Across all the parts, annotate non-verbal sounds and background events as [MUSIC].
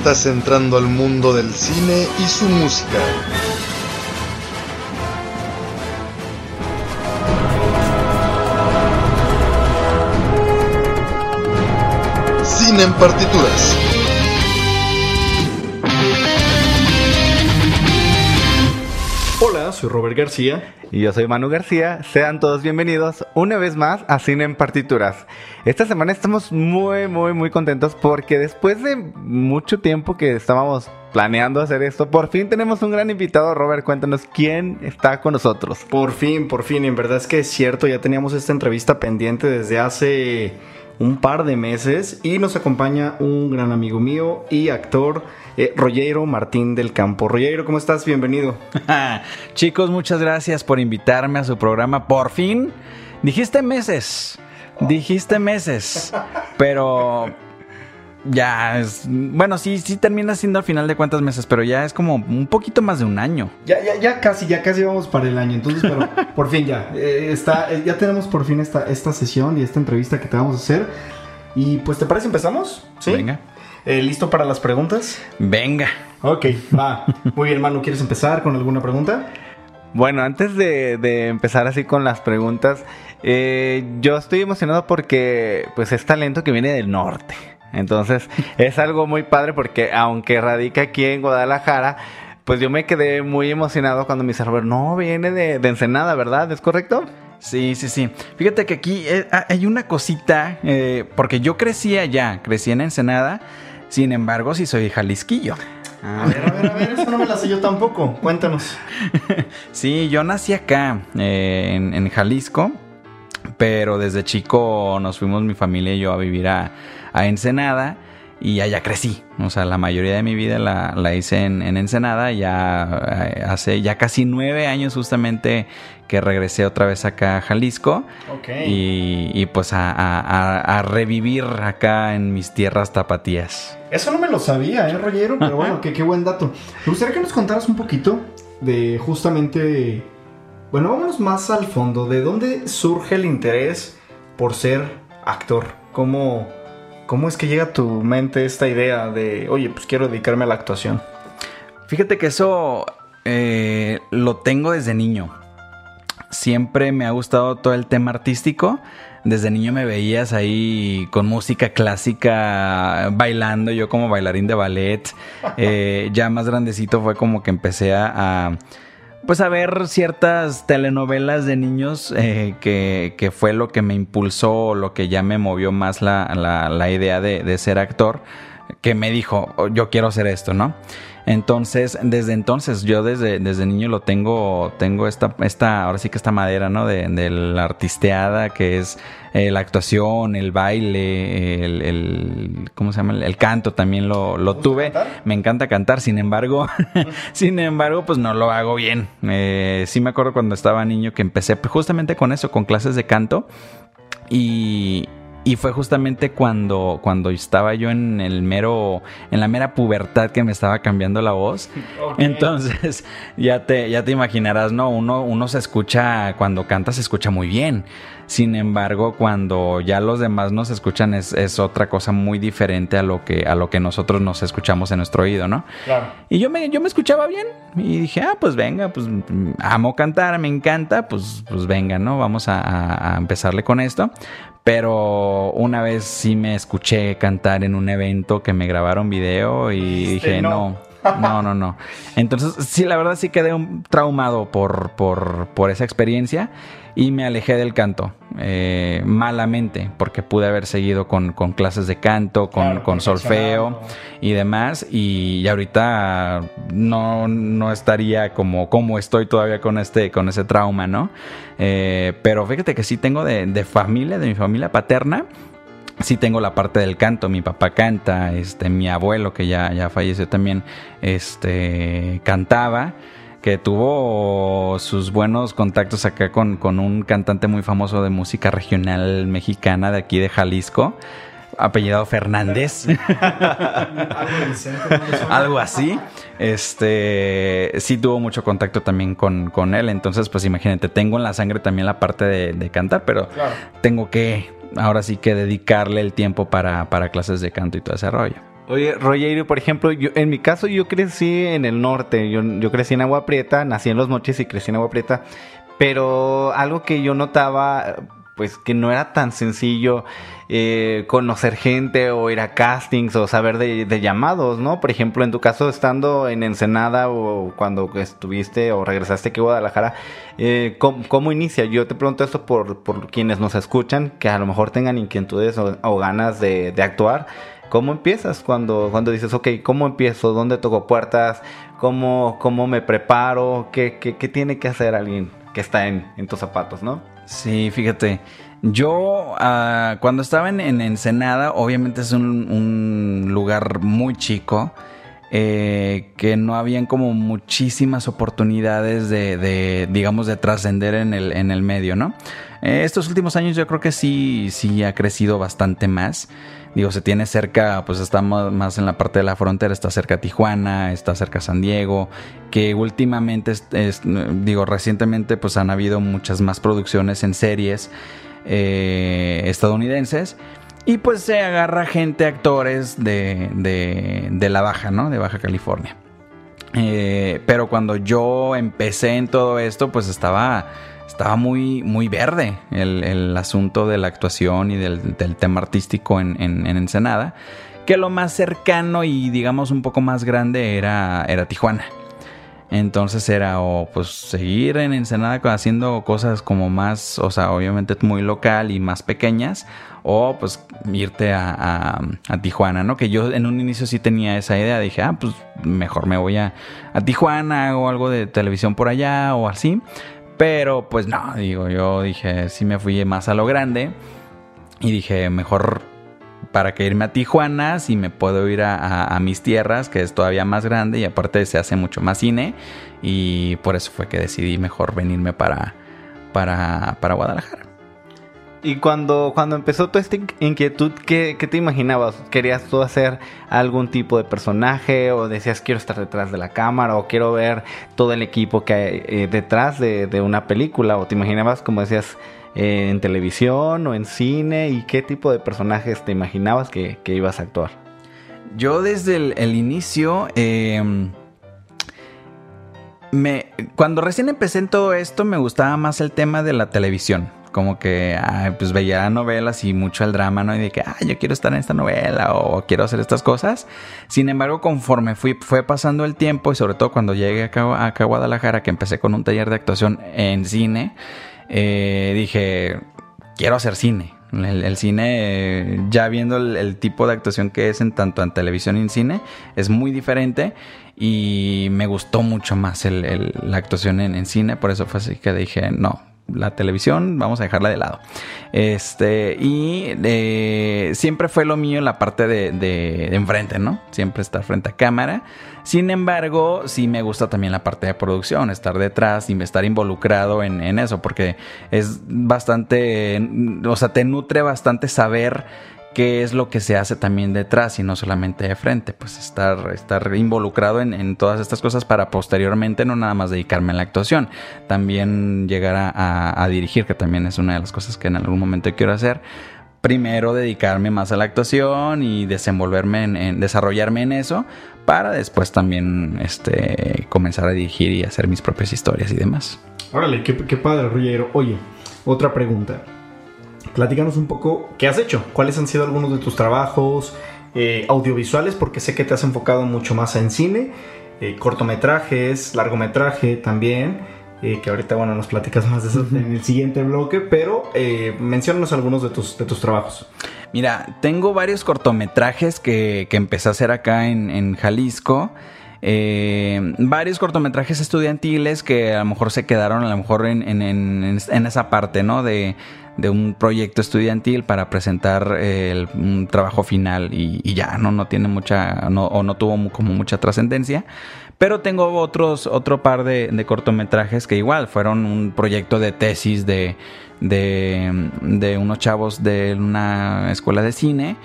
Estás entrando al mundo del cine y su música. Cine en partituras. Hola, soy Robert García. Y yo soy Manu García. Sean todos bienvenidos una vez más a Cine en Partituras. Esta semana estamos muy, muy, muy contentos porque después de mucho tiempo que estábamos planeando hacer esto, por fin tenemos un gran invitado. Robert, cuéntanos quién está con nosotros. Por fin, por fin, en verdad es que es cierto, ya teníamos esta entrevista pendiente desde hace un par de meses y nos acompaña un gran amigo mío y actor, eh, Rollero Martín del Campo. Rollero, ¿cómo estás? Bienvenido. [LAUGHS] Chicos, muchas gracias por invitarme a su programa. Por fin, dijiste meses, dijiste meses, pero ya es, bueno, sí, sí termina siendo al final de cuántas meses, pero ya es como un poquito más de un año. Ya, ya, ya casi, ya casi vamos para el año. Entonces, pero [LAUGHS] por fin ya. eh, está, eh, ya tenemos por fin esta, esta sesión y esta entrevista que te vamos a hacer. Y pues, ¿te parece? ¿Empezamos? Sí. Venga. Eh, ¿Listo para las preguntas? Venga. Ok, va. [LAUGHS] Muy bien, Manu, ¿quieres empezar con alguna pregunta? Bueno, antes de, de empezar así con las preguntas, eh, yo estoy emocionado porque pues es talento que viene del norte. Entonces [LAUGHS] es algo muy padre porque aunque radica aquí en Guadalajara, pues yo me quedé muy emocionado cuando me dice Robert, no, viene de, de Ensenada, ¿verdad? ¿Es correcto? Sí, sí, sí. Fíjate que aquí eh, hay una cosita, eh, porque yo crecí allá, crecí en Ensenada, sin embargo, sí soy jalisquillo. A ver, a ver, a ver, eso no me la sé yo tampoco. Cuéntanos. [LAUGHS] Sí, yo nací acá, eh, en, en Jalisco, pero desde chico nos fuimos mi familia y yo a vivir a, a Ensenada y allá crecí. O sea, la mayoría de mi vida la, la hice en, en Ensenada. Ya eh, hace ya casi nueve años justamente que regresé otra vez acá a Jalisco. Ok. Y, y pues a, a- a- a revivir acá en mis tierras tapatías. Eso no me lo sabía, ¿eh, Rollero? Pero bueno, que, qué buen dato. Me gustaría que nos contaras un poquito de justamente... Bueno, vámonos más al fondo. ¿De dónde surge el interés por ser actor? ¿Cómo, cómo es que llega a tu mente esta idea de, oye, pues quiero dedicarme a la actuación? Fíjate que eso eh, lo tengo desde niño. Siempre me ha gustado todo el tema artístico. Desde niño me veías ahí con música clásica, bailando, yo como bailarín de ballet. [LAUGHS] Eh, ya más grandecito fue como que empecé a, a, pues a ver ciertas telenovelas de niños eh, que, que fue lo que me impulsó, lo que ya me movió más la, la- la idea de, de ser actor, que me dijo, "Oh, yo quiero hacer esto, ¿no? Entonces, desde entonces, yo desde, desde niño lo tengo, tengo esta, esta, ahora sí que esta madera, ¿no? De, de la artisteada, que es eh, la actuación, el baile, el, el- ¿cómo se llama? El, el canto también lo, lo tuve. cantar? Me encanta cantar, sin embargo, [LAUGHS] sin embargo, pues no lo hago bien. Eh, sí me acuerdo cuando estaba niño que empecé justamente con eso, con clases de canto. Y, y fue justamente cuando, cuando estaba yo en el mero, en la mera pubertad que me estaba cambiando la voz. Entonces, [LAUGHS] ya te, ya te imaginarás, ¿no? Uno, uno se escucha, cuando canta se escucha muy bien. Sin embargo, cuando ya los demás nos escuchan es, es otra cosa muy diferente a lo que, a lo que nosotros nos escuchamos en nuestro oído, ¿no? Claro. Y yo me, yo me escuchaba bien. Y dije, ah, pues venga, pues mm, amo cantar, me encanta, pues, pues venga, ¿no? Vamos a, a- a empezarle con esto. Pero una vez sí me escuché cantar en un evento que me grabaron video y dije, "No". no. No, no, no. [LAUGHS] Entonces, sí, la verdad sí quedé un- traumado por, por, por esa experiencia y me alejé del canto. eh, malamente, porque pude haber seguido con, con clases de canto, con, Claro, con solfeo y demás, y, ahorita no, no estaría como, como estoy todavía con, este, con ese trauma, ¿no? Eh, pero fíjate que sí tengo de, de familia, de mi familia paterna, sí tengo la parte del canto, mi papá canta, este, mi abuelo que ya, ya falleció también, este, cantaba, que tuvo sus buenos contactos acá con, con un cantante muy famoso de música regional mexicana de aquí de Jalisco, apellidado Fernández. [LAUGHS] Algo así. Este sí tuvo mucho contacto también con, con él. Entonces, pues imagínate, tengo en la sangre también la parte de, de cantar, pero Claro. tengo que ahora sí que dedicarle el tiempo para, para clases de canto y todo ese rollo. Oye, Rogerio, por ejemplo, yo, en mi caso yo crecí en el norte, yo, yo crecí en Agua Prieta, nací en Los Mochis y crecí en Agua Prieta, pero algo que yo notaba, pues que no era tan sencillo eh, conocer gente o ir a castings o saber de, llamados, ¿no? Por ejemplo, en tu caso, estando en Ensenada o cuando estuviste o regresaste aquí a Guadalajara, eh, ¿cómo, cómo inicia? Yo te pregunto esto por, por quienes nos escuchan, que a lo mejor tengan inquietudes o, ganas de actuar. ¿Cómo empiezas cuando, cuando dices, ok, ¿cómo empiezo? ¿Dónde toco puertas? ¿Cómo, cómo me preparo? ¿Qué, qué, tiene que hacer alguien que está en, en tus zapatos, no? Sí, fíjate. Yo, ah, cuando estaba en, en Ensenada, obviamente es un, un lugar muy chico, eh, que no habían como muchísimas oportunidades de, de, digamos, de trascender en el, en el medio, ¿no? Eh, estos últimos años yo creo que sí, sí ha crecido bastante más. Digo, se tiene cerca, pues está más, en la parte de la frontera, está cerca Tijuana, está cerca San Diego, que últimamente, digo, recientemente pues han habido muchas más producciones en series eh, estadounidenses. Y pues se agarra gente, actores de, de, de la Baja, ¿no? De Baja California. Eh, pero cuando yo empecé en todo esto, pues estaba, estaba muy, muy verde el, el asunto de la actuación y del, tema artístico en, en- en Ensenada. Que lo más cercano y digamos un poco más grande era, era Tijuana. Entonces era o pues seguir en Ensenada haciendo cosas como más, o sea, obviamente muy local y más pequeñas, o pues irte a, a- Tijuana, ¿no? Que yo en un inicio sí tenía esa idea, dije, ah, pues mejor me voy a, a Tijuana, hago algo de televisión por allá o así. Pero pues no, digo, yo dije, sí me fui más a lo grande y dije, mejor para que irme a Tijuana si me puedo ir a, a- mis tierras, que es todavía más grande y aparte se hace mucho más cine. Y por eso fue que decidí mejor venirme para, para, para Guadalajara. Y cuando, cuando empezó toda esta in- inquietud, ¿qué, qué te imaginabas? ¿Querías tú hacer algún tipo de personaje? ¿O decías quiero estar detrás de la cámara? ¿O quiero ver todo el equipo que hay eh, detrás de, de una película? ¿O te imaginabas, como decías, eh, en televisión o en cine? ¿Y qué tipo de personajes te imaginabas que, que ibas a actuar? Yo desde el, inicio, eh, me, cuando recién empecé en todo esto, me gustaba más el tema de la televisión. Como que, pues veía novelas y mucho el drama, ¿no? Y de que, ay, yo quiero estar en esta novela o quiero hacer estas cosas. Sin embargo, conforme fui, fue pasando el tiempo y sobre todo cuando llegué acá, a Guadalajara, que empecé con un taller de actuación en cine, eh, dije, quiero hacer cine. El, cine, ya viendo el, tipo de actuación que es en tanto en televisión y en cine, es muy diferente y me gustó mucho más la actuación en cine, por eso fue así que dije, no, la televisión vamos a dejarla de lado. Este, y eh, siempre fue lo mío en la parte de, de- de enfrente, ¿no? Siempre estar frente a cámara. Sin embargo, sí me gusta también la parte de producción, estar detrás y estar involucrado en, en eso, porque es bastante, o sea, te nutre bastante saber qué es lo que se hace también detrás y no solamente de frente, pues estar, estar involucrado en, en todas estas cosas para posteriormente no nada más dedicarme a la actuación, también llegar a, a- dirigir, que también es una de las cosas que en algún momento quiero hacer. Primero dedicarme más a la actuación y desenvolverme en, desarrollarme en eso para después también este comenzar a dirigir y hacer mis propias historias y demás. Órale, qué, qué padre, Ruggiero. Oye, otra pregunta. Platícanos un poco, ¿qué has hecho? ¿Cuáles han sido algunos de tus trabajos eh, audiovisuales? Porque sé que te has enfocado mucho más en cine, eh, cortometrajes, largometraje también. eh, que ahorita, bueno, nos platicas más de eso en el siguiente bloque, pero menciónanos algunos de tus, de tus trabajos. Mira, tengo varios cortometrajes que, que empecé a hacer acá en, en Jalisco. Eh, varios cortometrajes estudiantiles que a lo mejor se quedaron a lo mejor en, en- en- en esa parte, ¿no? De, de un proyecto estudiantil para presentar eh, el- un trabajo final y, ya, ¿no? No tiene mucha, no, o no tuvo como mucha trascendencia. Pero tengo otros, otro par de, de cortometrajes que igual fueron un proyecto de tesis de, de, de unos chavos de una escuela de cine.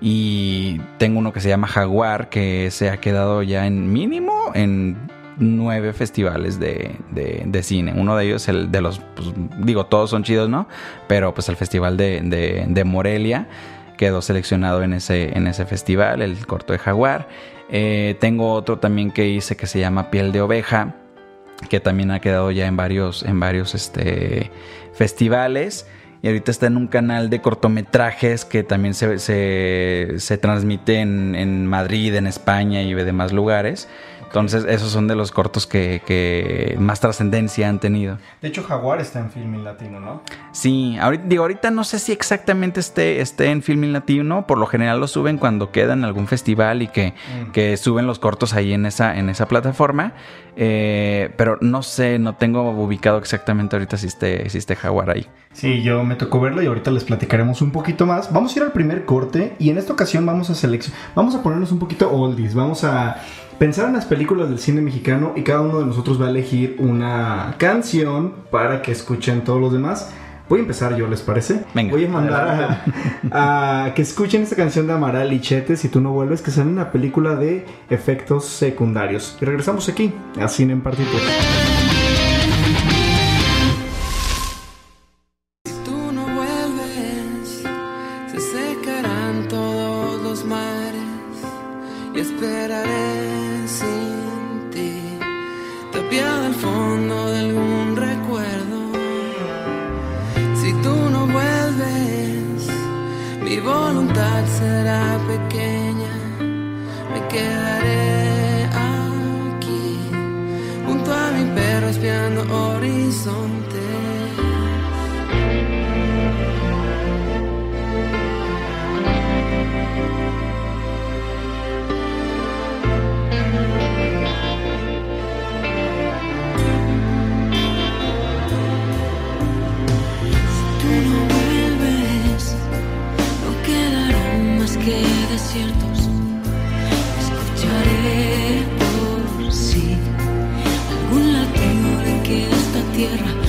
Y tengo uno que se llama Jaguar, que se ha quedado ya en mínimo en nueve festivales de, de- cine. Uno de ellos, el de los, pues, digo, todos son chidos, ¿no? Pero pues el festival de, de- Morelia quedó seleccionado en ese, en ese festival, el corto de Jaguar. Eh, tengo otro también que hice que se llama Piel de Oveja, que también ha quedado ya en varios, en varios este, festivales. Y ahorita está en un canal de cortometrajes que también se, se, se transmite en, en Madrid, en España y de demás lugares. Entonces, esos son de los cortos que, que más trascendencia han tenido. De hecho, Jaguar está en Filmin Latino, ¿no? Sí, ahorita, digo, ahorita no sé si exactamente esté, esté en Filmin Latino. Por lo general lo suben cuando queda en algún festival y que, que suben los cortos ahí en esa, en esa plataforma. Eh, pero no sé, no tengo ubicado exactamente ahorita si esté, si esté Jaguar ahí. Sí, yo me tocó verlo y ahorita les platicaremos un poquito más. Vamos a ir al primer corte y en esta ocasión vamos a seleccionar, vamos a ponernos un poquito oldies, vamos a pensar en las películas del cine mexicano y cada uno de nosotros va a elegir una canción para que escuchen todos los demás. Voy a empezar yo, ¿les parece? Venga. Voy a mandar a, a que escuchen esta canción de Amaral y Chete, Si tú no vuelves, que sale en una película de efectos secundarios. Y regresamos aquí, a Cine en Partitura. Escucharé por sí algún latido de que esta tierra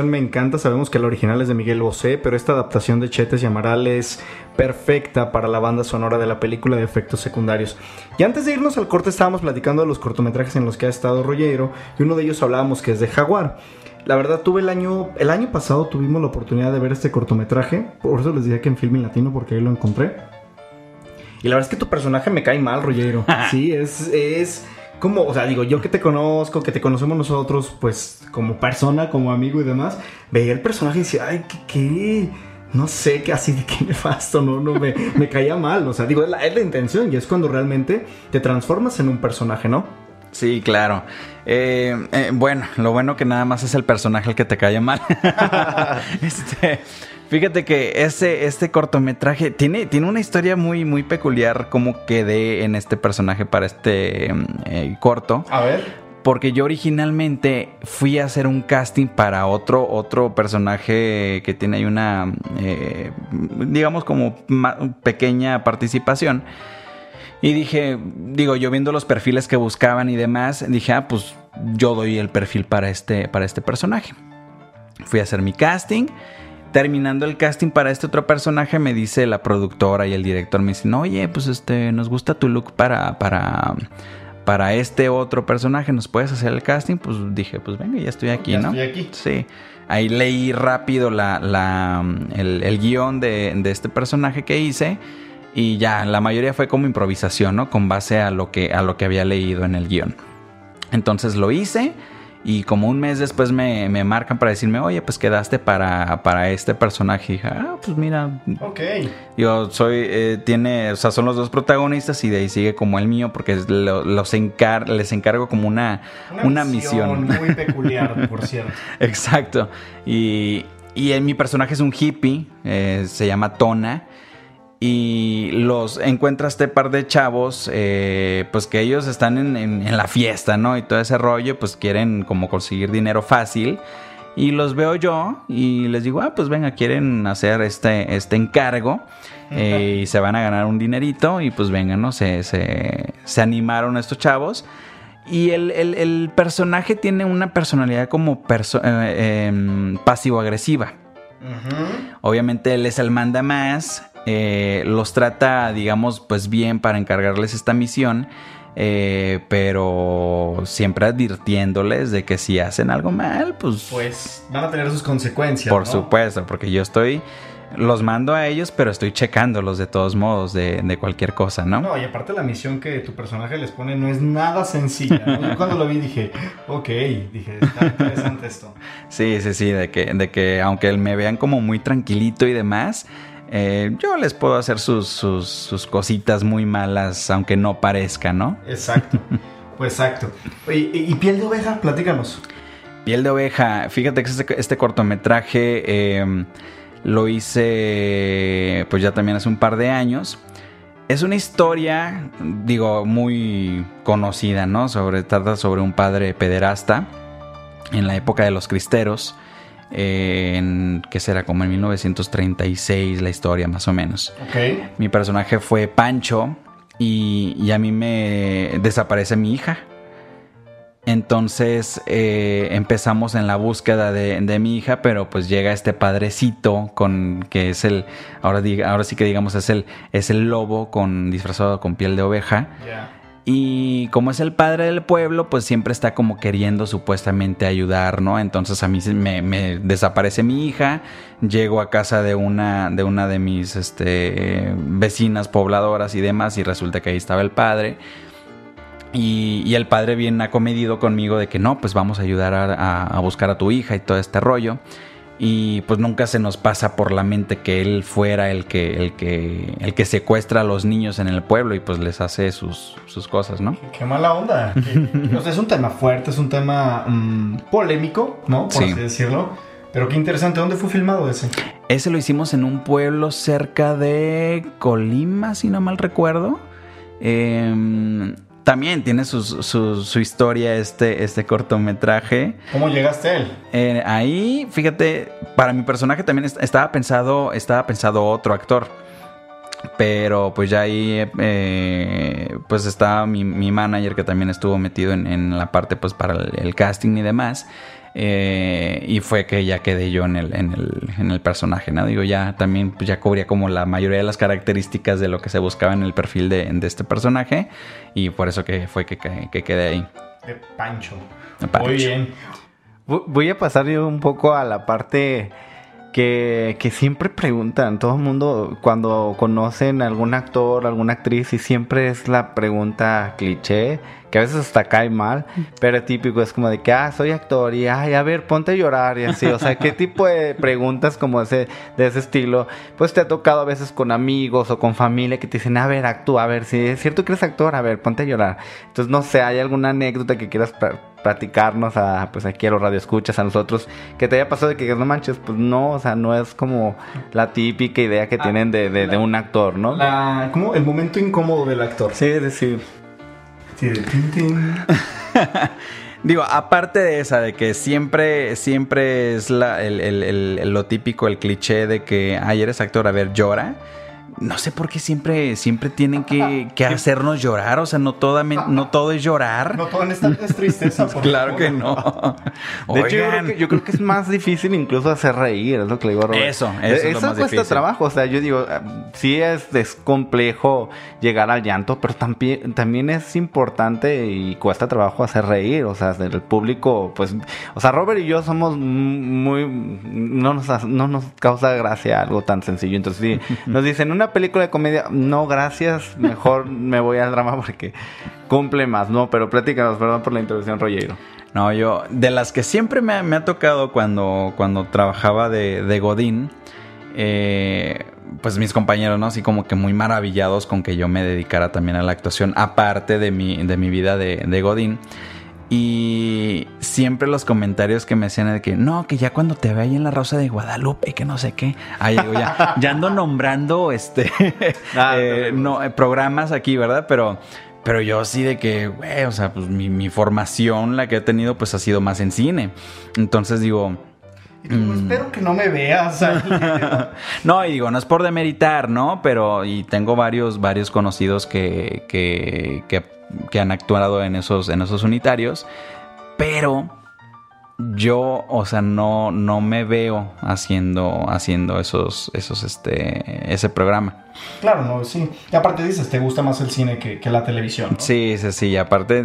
canción me encanta, sabemos que la original es de Miguel Bosé, pero esta adaptación de Chetes y Amaral es perfecta para la banda sonora de la película de efectos secundarios. Y antes de irnos al corte estábamos platicando de los cortometrajes en los que ha estado Rollero y uno de ellos hablábamos que es de Jaguar. La verdad tuve el año, el año pasado tuvimos la oportunidad de ver este cortometraje, por eso les decía que en Filming Latino porque ahí lo encontré. Y la verdad es que tu personaje me cae mal, Rollero. [LAUGHS] Sí, es, es como, o sea, digo, yo que te conozco, que te conocemos nosotros, pues como persona, como amigo y demás, veía el personaje y decía, ay, qué, qué, no sé, qué así de qué nefasto, no, no, me, me caía mal. O sea, digo, es la, es la intención y es cuando realmente te transformas en un personaje, ¿no? Sí, claro. Eh, eh, bueno, lo bueno que nada más es el personaje el que te cae mal. [LAUGHS] este, fíjate que ese, este cortometraje tiene, tiene una historia muy, muy peculiar como quedé en este personaje para este mm, eh, corto. A ver. Porque yo originalmente fui a hacer un casting para otro, otro personaje que tiene ahí una, eh, digamos como pequeña participación. Y dije, digo, yo viendo los perfiles que buscaban y demás, dije, ah, pues yo doy el perfil para este, para este personaje. Fui a hacer mi casting. Terminando el casting para este otro personaje, me dice la productora y el director, me dicen, oye, pues este, nos gusta tu look para, para, para este otro personaje, ¿nos puedes hacer el casting? Pues dije, pues venga, ya estoy aquí, Ya ¿no? estoy aquí. Sí. Ahí leí rápido la, la, el, el guion de, de este personaje que hice. Y ya, la mayoría fue como improvisación, ¿no? Con base a lo que, a lo que había leído en el guion. Entonces lo hice. Y como un mes después me, me marcan para decirme, oye, pues quedaste para, para este personaje. Y dije, ah, pues mira, Ok. yo soy, eh, tiene, o sea, son los dos protagonistas y de ahí sigue como el mío porque lo- los encar les encargo como una, una, misión. Muy peculiar, por cierto. [LAUGHS] Exacto. Y, y en mi personaje es un hippie, eh, se llama Tona. Y los encuentra este par de chavos, eh, pues que ellos están en, en- en la fiesta, ¿no? Y todo ese rollo, pues quieren como conseguir dinero fácil. Y los veo yo y les digo, ah, pues venga, quieren hacer este, este encargo eh, y se van a ganar un dinerito y pues vengan, ¿no? Se, se, se animaron estos chavos. Y el, el- el personaje tiene una personalidad como perso- eh, em, pasivo-agresiva. Obviamente él es el manda más, eh, los trata, digamos, pues bien para encargarles esta misión, eh, pero siempre advirtiéndoles de que si hacen algo mal, pues, Pues van a tener sus consecuencias. por ¿no? supuesto, porque yo estoy, los mando a ellos, pero estoy checándolos de todos modos de, de cualquier cosa, ¿no? No, y aparte la misión que tu personaje les pone no es nada sencilla. ¿no? Yo cuando lo vi dije, ok, dije, está interesante esto. [LAUGHS] Sí, sí, sí, de que, de que aunque me vean como muy tranquilito y demás, eh, yo les puedo hacer sus, sus, sus cositas muy malas, aunque no parezca, ¿no? Exacto. Pues [LAUGHS] exacto. Y, piel de oveja, platícanos. Piel de oveja, fíjate que este, este cortometraje eh, lo hice pues ya también hace un par de años. Es una historia, digo, muy conocida, ¿no? Sobre, trata sobre un padre pederasta en la época de los cristeros, eh, en, que será como en 1936 la historia más o menos. Mi personaje fue Pancho y, y a mí me desaparece mi hija. Entonces eh, empezamos en la búsqueda de, de mi hija, pero pues llega este padrecito con que es el, ahora, diga, ahora sí que digamos es el, es el lobo con disfrazado con piel de oveja. Y como es el padre del pueblo, pues siempre está como queriendo supuestamente ayudar, ¿no? Entonces a mí me, desaparece mi hija, llego a casa de una de, una de mis este, vecinas pobladoras y demás y resulta que ahí estaba el padre. Y, el padre bien acomedido conmigo de que no, pues vamos a ayudar a buscar a tu hija y todo este rollo. Y pues nunca se nos pasa por la mente que él fuera el que, el que, el que secuestra a los niños en el pueblo y pues les hace sus, sus cosas, ¿no? Qué mala onda. [LAUGHS] Que- o sea, es un tema fuerte, es un tema mm, polémico, ¿no? Por Sí. así decirlo. Pero qué interesante, ¿dónde fue filmado ese? Ese lo hicimos en un pueblo cerca de Colima, si no mal recuerdo. Em, también tiene su, su- su historia este, este cortometraje. ¿Cómo llegaste a él? Eh, ahí, fíjate, para mi personaje también est- estaba pensado, estaba pensado otro actor. Pero pues ya ahí, eh, pues estaba mi, mi manager que también estuvo metido en, en la parte pues para el, el casting y demás. Eh, y fue que ya quedé yo en el, en el, en el personaje, ¿no? Digo, ya también pues, ya cubría como la mayoría de las características de lo que se buscaba en el perfil de, de este personaje. Y por eso que fue que, que, que quedé ahí. De Pancho. De Pancho. Muy bien. Vo- Voy a pasar yo un poco a la parte que, que siempre preguntan, todo el mundo cuando conocen a algún actor, alguna actriz, y siempre es la pregunta cliché, que a veces hasta cae mal, pero típico es como de que, ah, soy actor, y ay, a ver, ponte a llorar, y así, o sea, ¿qué tipo de [LAUGHS] preguntas como ese, de ese estilo? Pues te ha tocado a veces con amigos o con familia que te dicen, a ver, actúa, a ver, si es cierto que eres actor, a ver, ponte a llorar. Entonces, no sé, ¿hay alguna anécdota que quieras platicarnos a, pues aquí a los radioescuchas, a nosotros, que te haya pasado de que no manches, pues no, o sea, no es como la típica idea que Ah, tienen de, de- de un actor, ¿no? La, ¿Cómo? El momento incómodo del actor. Sí, es decir, Sí, de tin, tin. [LAUGHS] Digo, aparte de esa, de que siempre, siempre es la- el- el- el- lo típico, el cliché de que, ay, eres actor, a ver, llora. No sé por qué siempre, siempre tienen que, que hacernos llorar. O sea, no, toda, no todo es llorar. No, todo en esta es tristeza. por [LAUGHS] claro favor. que no. De hecho, yo creo, que, yo creo que es más difícil incluso hacer reír, es lo que le digo a Robert. Eso, eso es lo Eso más cuesta difícil. trabajo, o sea, yo digo, eh, sí es, es complejo llegar al llanto, pero también, también es importante y cuesta trabajo hacer reír, o sea, el público, pues, o sea, Robert y yo somos muy, no nos, ha- no nos causa gracia algo tan sencillo, entonces sí, nos dicen, una película de comedia, no, gracias, mejor [LAUGHS] me voy al drama porque cumple más, no, pero platícanos, perdón por la intervención, Rollero. No, yo, de las que siempre me, ha- me ha tocado cuando, cuando trabajaba de, de Godín, eh, pues mis compañeros, ¿no? Así como que muy maravillados con que yo me dedicara también a la actuación, aparte de mi, de mi vida de, de Godín. Y siempre los comentarios que me hacían de que no, que ya cuando te vea ahí en la Rosa de Guadalupe, que no sé qué. Ahí digo, ya, ya ando nombrando este [LAUGHS] Ah, eh, no, eh, programas aquí, ¿verdad? Pero, pero yo sí de que, güey, o sea, pues mi, mi formación, la que he tenido, pues ha sido más en cine. Entonces digo, Y tú, pues, espero que no me veas. ahí. [LAUGHS] no, y digo, no es por demeritar, ¿no? Pero, y tengo varios, varios conocidos que, que, que, que han actuado en esos, en esos unitarios, pero yo, o sea, no, no me veo haciendo, haciendo esos, esos, este, ese programa. claro, no, sí. Y aparte dices, te gusta más el cine que, que la televisión. ¿no? Sí, sí, sí. y Aparte,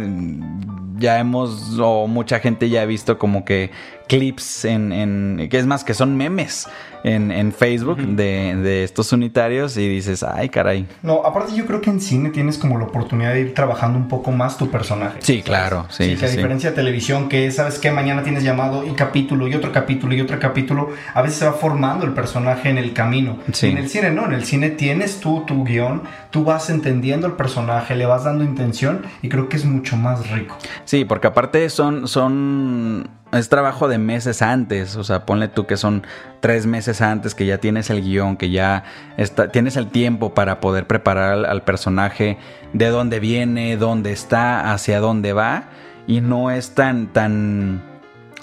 ya hemos, o mucha gente ya ha visto como que clips en, en que es más, que son memes en, en Facebook de, de estos unitarios y dices, ay, caray. No, aparte yo creo que en cine tienes como la oportunidad de ir trabajando un poco más tu personaje. Sí, claro, sí, que sí, a sí. diferencia de televisión, que sabes que mañana tienes llamado y capítulo y otro capítulo y otro capítulo, a veces se va formando el personaje en el camino. En el cine no, en el cine tienes tú tu guion, tú vas entendiendo el personaje, le vas dando intención y creo que es mucho más rico. Sí, porque aparte son, son, es trabajo de meses antes, o sea, ponle tú que son tres meses antes que ya tienes el guion, que ya está, tienes el tiempo para poder preparar al, al personaje de dónde viene, dónde está, hacia dónde va, y no es tan, tan,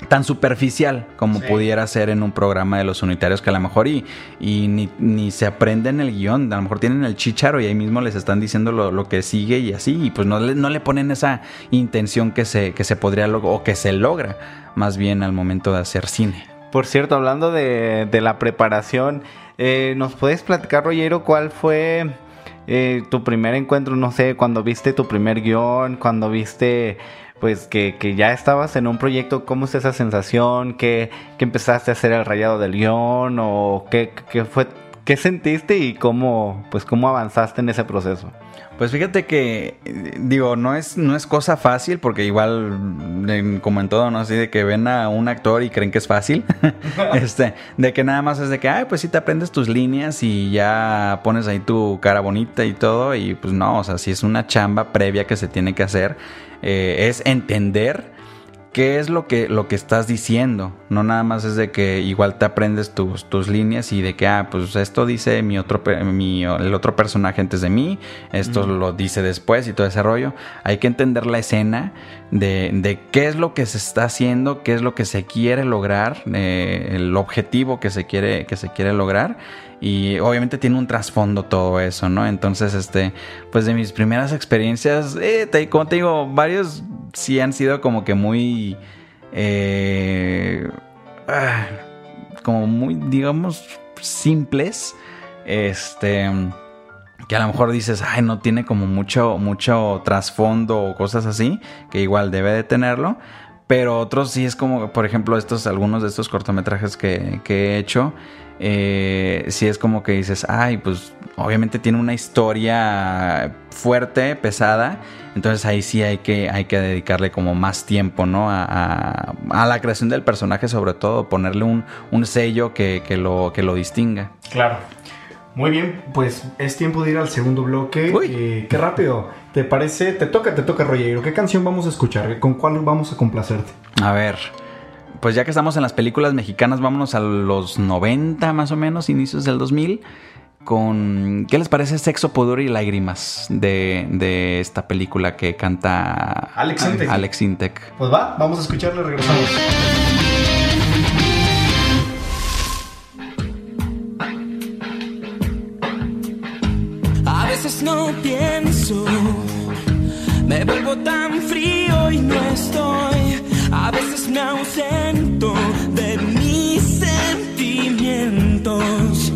tan superficial como Sí. pudiera ser en un programa de los unitarios que a lo mejor y, y ni, ni se aprende en el guion, a lo mejor tienen el chicharo y ahí mismo les están diciendo lo, lo que sigue y así, y pues no le, no le ponen esa intención que se, que se podría lograr o que se logra más bien al momento de hacer cine. Por cierto, hablando de, de la preparación, eh, ¿nos puedes platicar, Rollero, cuál fue eh, tu primer encuentro? No sé, cuando viste tu primer guion, cuando viste pues que, que ya estabas en un proyecto, ¿cómo es esa sensación? ¿Qué, qué empezaste a hacer el rayado del guion? ¿O qué, qué fue, qué sentiste y cómo, pues, cómo avanzaste en ese proceso? Pues fíjate que, digo, no es, no es cosa fácil, porque igual, como en todo, ¿no? Así de que ven a un actor y creen que es fácil. [LAUGHS] este, de que nada más es de que, ay, pues sí te aprendes tus líneas y ya pones ahí tu cara bonita y todo. Y pues no, o sea, sí es una chamba previa que se tiene que hacer. Eh, es entender qué es lo que, lo que estás diciendo. No nada más es de que igual te aprendes tus, tus líneas y de que, ah, pues esto dice mi otro, mi, el otro personaje antes de mí, esto lo dice después y todo ese rollo. Hay que entender la escena de, de qué es lo que se está haciendo, qué es lo que se quiere lograr, eh, el objetivo que se quiere, que se quiere lograr. Y obviamente tiene un trasfondo todo eso, ¿no? Entonces, este, pues de mis primeras experiencias, eh, te- como te digo, varios sí han sido como que muy, eh, ah, como muy, digamos, simples. Este, que a lo mejor dices, ay, no tiene como mucho, mucho trasfondo o cosas así, que igual debe de tenerlo. Pero otros sí es como, por ejemplo, estos, algunos de estos cortometrajes que, que he hecho, eh, sí es como que dices, ay, pues obviamente tiene una historia fuerte, pesada, entonces ahí sí hay que, hay que dedicarle como más tiempo, ¿no? A, a- a la creación del personaje sobre todo, ponerle un, un sello que, que lo, que lo distinga. Claro. Muy bien, pues es tiempo de ir al segundo bloque. Uy. Eh, qué rápido. ¿Te parece? Te toca, te toca, Rollero. ¿Qué canción vamos a escuchar? ¿Con cuál vamos a complacerte? A ver, pues ya que estamos en las películas mexicanas, vámonos a los 90 más o menos, inicios del 2000, con... ¿Qué les parece Sexo, Pudor y Lágrimas de, de esta película que canta Alex Intec. Alex Intec? Pues va, vamos a escucharlo y regresamos. A veces no pienso, me vuelvo tan frío y no estoy. A veces me ausento de mis sentimientos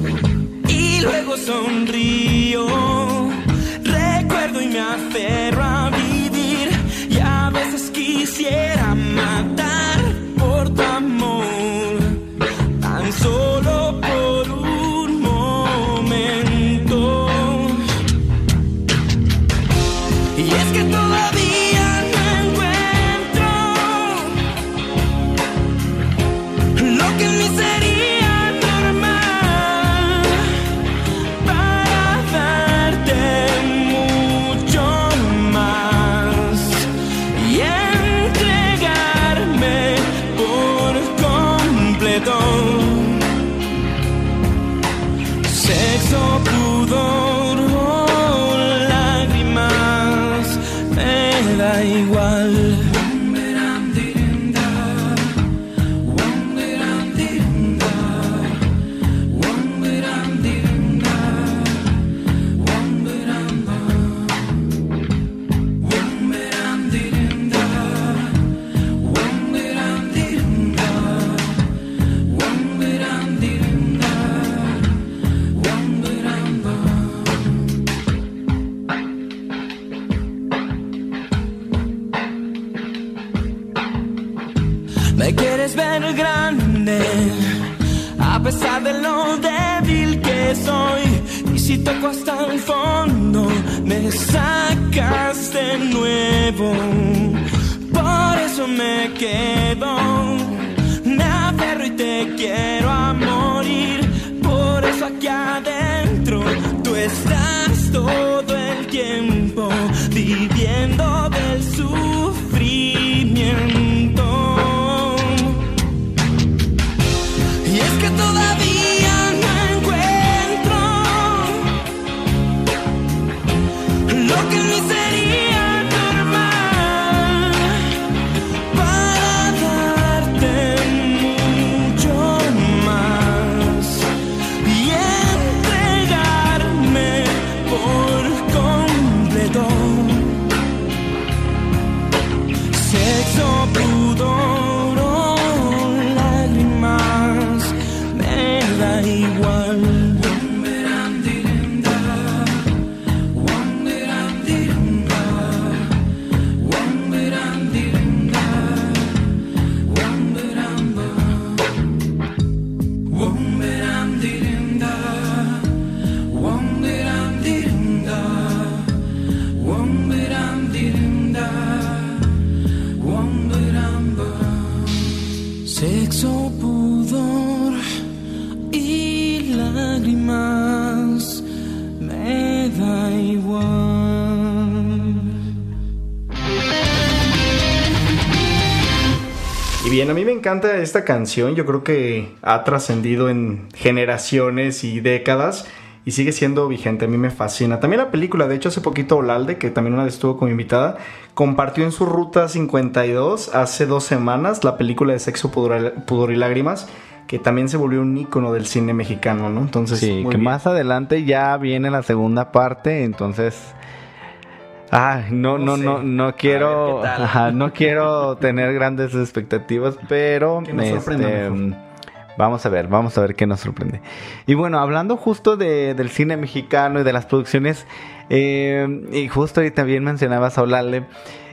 y luego sonrío. Recuerdo y me aferro a toco hasta el fondo, me sacas de nuevo. Por eso me quedo, me aferro y te quiero a morir. Por eso aquí adentro tú estás todo el tiempo viviendo del sufrimiento. Encanta esta canción. Yo creo que ha trascendido en generaciones y décadas y sigue siendo vigente. A mí me fascina. También la película, de hecho, hace poquito Olalde, que también una vez estuvo como invitada, compartió en su ruta 52 hace dos semanas la película de Sexo, Pudor, Pudor y Lágrimas que también se volvió un ícono del cine mexicano, ¿no? Entonces, Sí, muy que bien. más adelante ya viene la segunda parte, entonces... Ah, no, no, no, no quiero, [LAUGHS] ajá, no quiero tener grandes expectativas, pero Que nos este, mejor. vamos a ver, vamos a ver qué nos sorprende. Y bueno, hablando justo de- del cine mexicano y de las producciones, eh, y justo ahorita bien mencionabas a Olalde,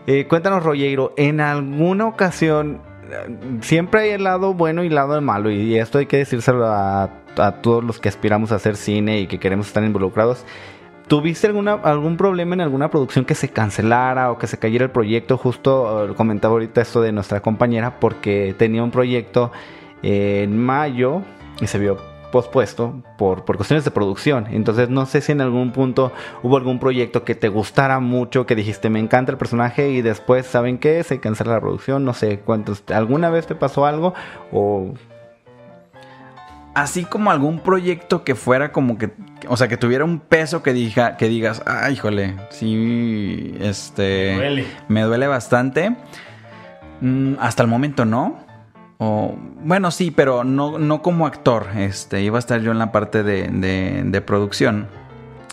eh, cuéntanos, Rollero, en alguna ocasión eh, siempre hay el lado bueno y el lado malo, y esto hay que decírselo a, a todos los que aspiramos a hacer cine y que queremos estar involucrados. ¿Tuviste algún problema en alguna producción que se cancelara o que se cayera el proyecto? Justo eh, comentaba ahorita esto de nuestra compañera porque tenía un proyecto en mayo y se vio pospuesto por, por cuestiones de producción. Entonces no sé si en algún punto hubo algún proyecto que te gustara mucho, que dijiste me encanta el personaje y después, ¿saben qué? Se cancela la producción. No sé cuántos. ¿Alguna vez te pasó algo? O Así como algún proyecto que fuera como que, o sea, que tuviera un peso que diga, que digas, ay, híjole, sí, este, Me duele. me duele bastante. Mm, hasta el momento no. O, bueno, sí, pero no, no como actor. Este, iba a estar yo en la parte de, de- de producción.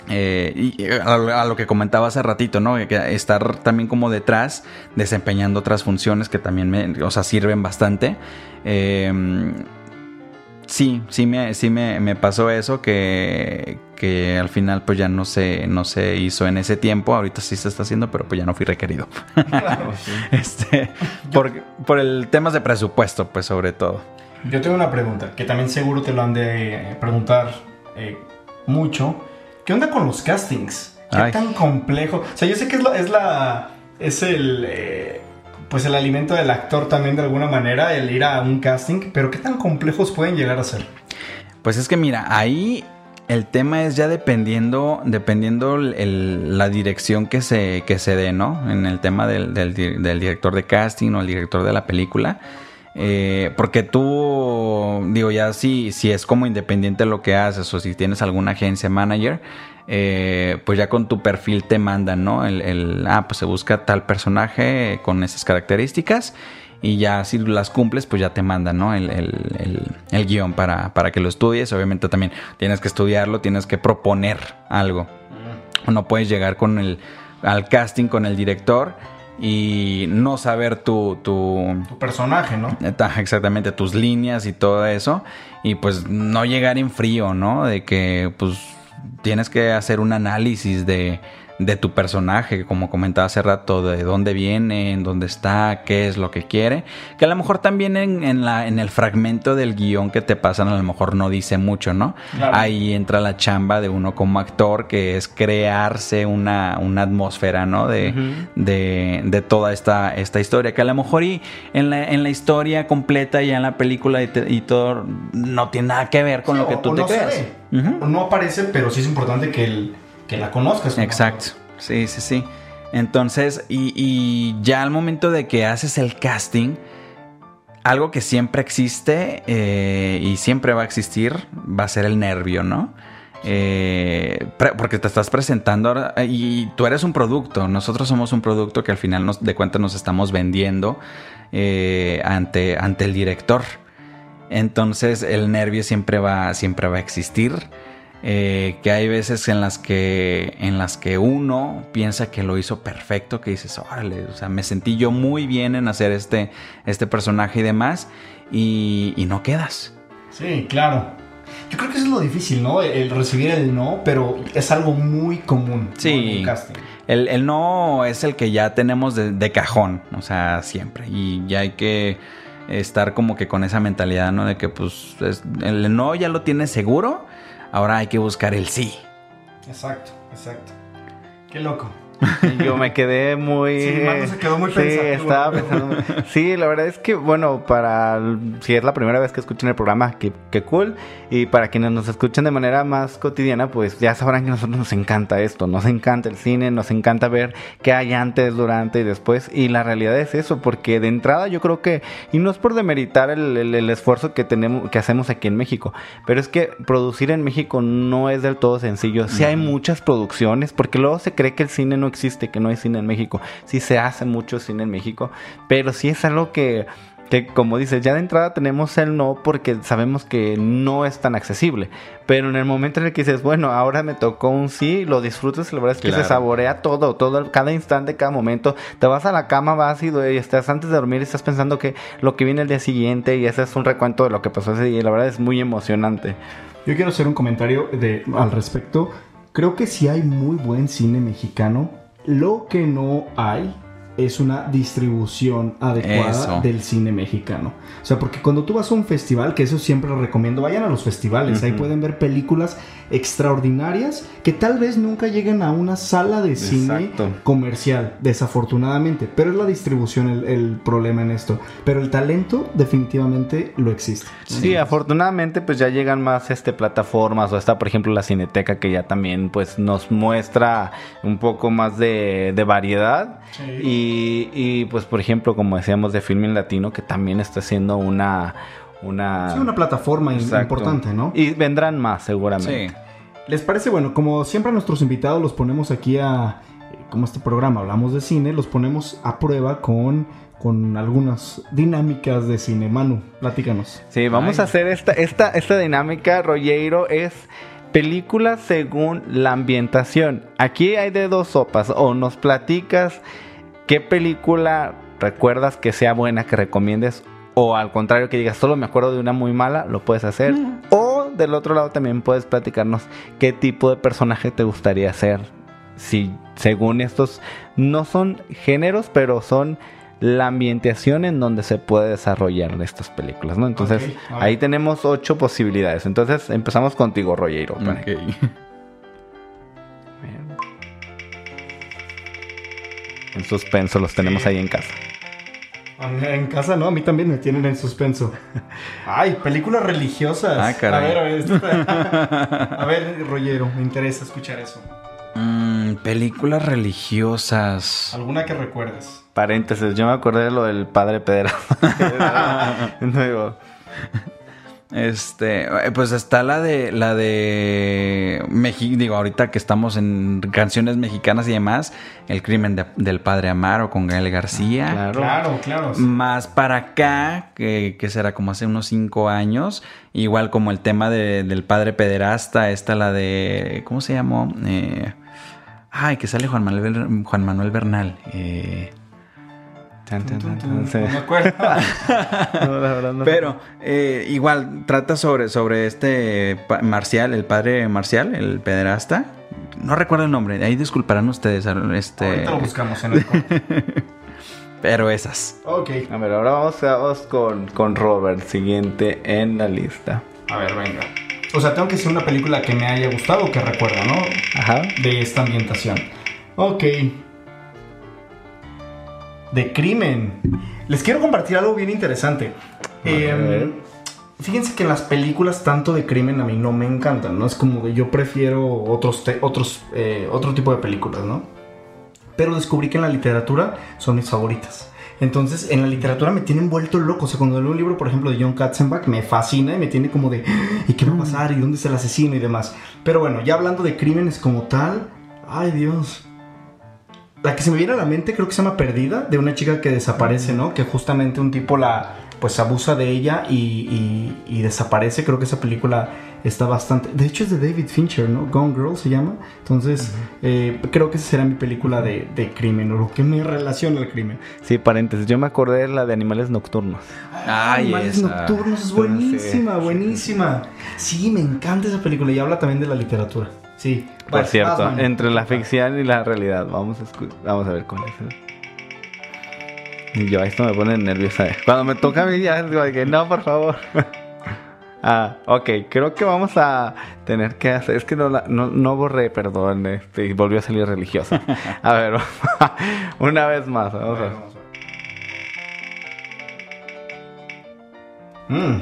Eh, y eh, a, lo- a lo que comentaba hace ratito, ¿no? Que estar también como detrás, desempeñando otras funciones que también me, o sea, sirven bastante. Eh, sí, sí me, sí me, me pasó eso que, que al final pues ya no se, no se hizo en ese tiempo. Ahorita sí se está haciendo, pero pues ya no fui requerido. [LAUGHS] este, por, por el temas de presupuesto, pues sobre todo. Yo tengo una pregunta, que también seguro te lo han de preguntar eh, mucho. ¿Qué onda con los castings? ¿Qué Ay. tan complejo? O sea, yo sé que es la... Es, la, es el... eh, pues el alimento del actor también de alguna manera, el ir a un casting, pero ¿qué tan complejos pueden llegar a ser? Pues es que mira, ahí el tema es ya dependiendo, dependiendo la dirección que se, que se dé, ¿no? En el tema del, del director de casting o el director de la película. Eh, porque tú, digo, ya si, si es como independiente lo que haces o si tienes alguna agencia manager, eh, pues ya con tu perfil te mandan, ¿no? El, el, ah, pues se busca tal personaje con esas características y ya si las cumples, pues ya te mandan, ¿no? El, el- el- el guion para, para que lo estudies. Obviamente también tienes que estudiarlo, tienes que proponer algo. No puedes llegar con el, al casting con el director y no saber tu, tu, Tu personaje, ¿no? Ajá, Exactamente, tus líneas y todo eso. Y pues no llegar en frío, ¿no? De que pues tienes que hacer un análisis de, de tu personaje, como comentaba hace rato, de dónde viene, en dónde está, qué es lo que quiere. Que a lo mejor también en, en la, en el fragmento del guion que te pasan, a lo mejor no dice mucho, ¿no? Claro. Ahí entra la chamba de uno como actor, que es crearse una, una atmósfera, ¿no? De, de, de toda esta, esta historia. Que a lo mejor y en la, en la historia completa, ya en la película y, te- y todo, no tiene nada que ver con Sí, lo que o- tú o te no creas. no aparece, pero sí es importante que, el- que la conozcas. Exacto. Sí, sí, sí. Entonces, y, ya al momento de que haces el casting, algo que siempre existe eh, y siempre va a existir va a ser el nervio, ¿no? Eh, porque te estás presentando ahora- y tú eres un producto. Nosotros somos un producto que al final de cuentas nos estamos vendiendo eh, ante, ante el director. Entonces el nervio siempre va, siempre va a existir. Eh, que hay veces en las que en las que uno piensa que lo hizo perfecto, que dices, órale, o sea, me sentí yo muy bien en hacer este, este personaje y demás, y, y no quedas. Sí, claro. Yo creo que eso es lo difícil, ¿no? El recibir el no, pero es algo muy común. Sí. En un casting. El, el no es el que ya tenemos de, de cajón, o sea, siempre. Y ya hay que estar como que con esa mentalidad, ¿no? De que pues es- el no ya lo tienes seguro, ahora hay que buscar el sí. Exacto, exacto. Qué loco. Yo me quedé muy... Sí, Manu se quedó muy Sí, pensativo. estaba pensando... Sí, la verdad es que, bueno, para... Si es la primera vez que escuchan el programa, que, que cool. Y para quienes nos escuchan de manera más cotidiana, pues ya sabrán que a nosotros nos encanta esto. Nos encanta el cine, nos encanta ver qué hay antes, durante y después. Y la realidad es eso, porque de entrada yo creo que... Y no es por demeritar el, el- el esfuerzo que tenemos, que hacemos aquí en México. Pero es que producir en México no es del todo sencillo. Sí hay muchas producciones, porque luego se cree que el cine no existe, que no hay cine en México. Sí se hace mucho cine en México, pero sí es algo que, que como dices, ya de entrada tenemos el no porque sabemos que no es tan accesible. Pero en el momento en el que dices, bueno, ahora me tocó un sí, lo disfrutas, la verdad es que Claro. se saborea todo, todo, cada instante, cada momento. Te vas a la cama, vas y, y estás antes de dormir y estás pensando que lo que viene el día siguiente y ese es un recuento de lo que pasó ese día. Y la verdad es muy emocionante. Yo quiero hacer un comentario de, al respecto. Creo que sí hay muy buen cine mexicano. Lo que no hay es una distribución adecuada Eso. del cine mexicano. O sea, porque cuando tú vas a un festival, que eso siempre lo recomiendo, vayan a los festivales. Ahí pueden ver películas extraordinarias que tal vez nunca lleguen a una sala de cine Exacto. comercial, desafortunadamente. Pero es la distribución el, el problema en esto. Pero el talento definitivamente lo existe. Sí, afortunadamente pues ya llegan más este plataformas o está por ejemplo la Cineteca que ya también pues nos muestra un poco más de, de variedad y, y, pues por ejemplo como decíamos de Filming Latino que también está haciendo una una, Sí, una plataforma Exacto. importante, ¿no? y vendrán más seguramente. Sí. ¿Les parece bueno? Como siempre a nuestros invitados los ponemos aquí a... Como este programa hablamos de cine, los ponemos a prueba con, con algunas dinámicas de cine. Manu, platícanos. Sí, vamos Ay. a hacer esta, esta, esta dinámica, Rollero, es películas según la ambientación. Aquí hay de dos sopas. O nos platicas qué película recuerdas que sea buena, que recomiendes. O al contrario, que digas, solo me acuerdo de una muy mala, lo puedes hacer. O del otro lado también puedes platicarnos qué tipo de personaje te gustaría ser. Si según estos no son géneros, pero son la ambientación en donde se puede desarrollar estas películas, ¿no? Entonces, ahí tenemos ocho posibilidades. Entonces, empezamos contigo, Rollero. para- En suspenso los tenemos ahí en casa. En casa no, a mí también me tienen en suspenso. [LAUGHS] Ay, películas religiosas. Ah, caray. A ver, a ver, [LAUGHS] a ver, Rollero, me interesa escuchar eso. Mm, películas religiosas. ¿Alguna que recuerdes? Paréntesis, yo me acordé de lo del padre Pedro. [LAUGHS] Luego, Este, eh, pues está la de la de México, digo, ahorita que estamos en canciones mexicanas y demás, El crimen de- del padre Amaro con Gael García. claro. Claro, claro. Más para acá, que, que será como hace unos cinco años, igual como el tema de- del padre pederasta, esta la de, ¿cómo se llamó? Eh, ay, que sale Juan Manuel, Juan Manuel Bernal. eh, Tan, tan, tan, tan, sí. No me acuerdo. [LAUGHS] No, la verdad no. Pero eh, igual trata sobre, sobre este Marcial, el padre Marcial, el pederasta. No recuerdo el nombre, ahí disculparán ustedes. Este, Ahorita lo buscamos en el [LAUGHS] corte. pero esas. Ok. A ver, ahora vamos, vamos con, con Robert, siguiente en la lista. A ver, venga. O sea, tengo que ser una película que me haya gustado o que recuerdo, ¿no? Ajá. De esta ambientación. Ok. De crimen. Les quiero compartir algo bien interesante. Em, fíjense que en las películas tanto de crimen a mí no me encantan, ¿no? Es como que yo prefiero otros, otros, eh, otro tipo de películas, ¿no? Pero descubrí que en la literatura son mis favoritas. Entonces, en la literatura me tienen vuelto loco. O sea, cuando leo un libro, por ejemplo, de John Katzenbach, me fascina y me tiene como de, "Ah, ¿y qué va a pasar? ¿Y dónde está el asesino? Y demás. Pero bueno, ya hablando de crímenes como tal, ay Dios. La que se me viene a la mente creo que se llama Perdida, de una chica que desaparece, ¿no? Que justamente un tipo la, pues abusa de ella y, y- y desaparece. Creo que esa película está bastante... De hecho es de David Fincher, ¿no? Gone Girl se llama. Entonces, eh, creo que esa será mi película de, de crimen, o lo que me relaciona al crimen. Sí, paréntesis, yo me acordé de la de Animales Nocturnos. Ay, Animales esa. Nocturnos es buenísima, buenísima. Sí, me encanta esa película y habla también de la literatura. Sí. Por cierto, entre la ficción y la realidad. Vamos a, escu- vamos a ver cuál es. Y yo, esto me pone nerviosa. Cuando me toca a mí, ya de que no, por favor. [LAUGHS] Ah, ok, creo que vamos a tener que hacer. Es que no, la- no, no borré, perdón, este, volvió a salir religiosa. [LAUGHS] A ver, una vez más. Vamos a ver. Mm.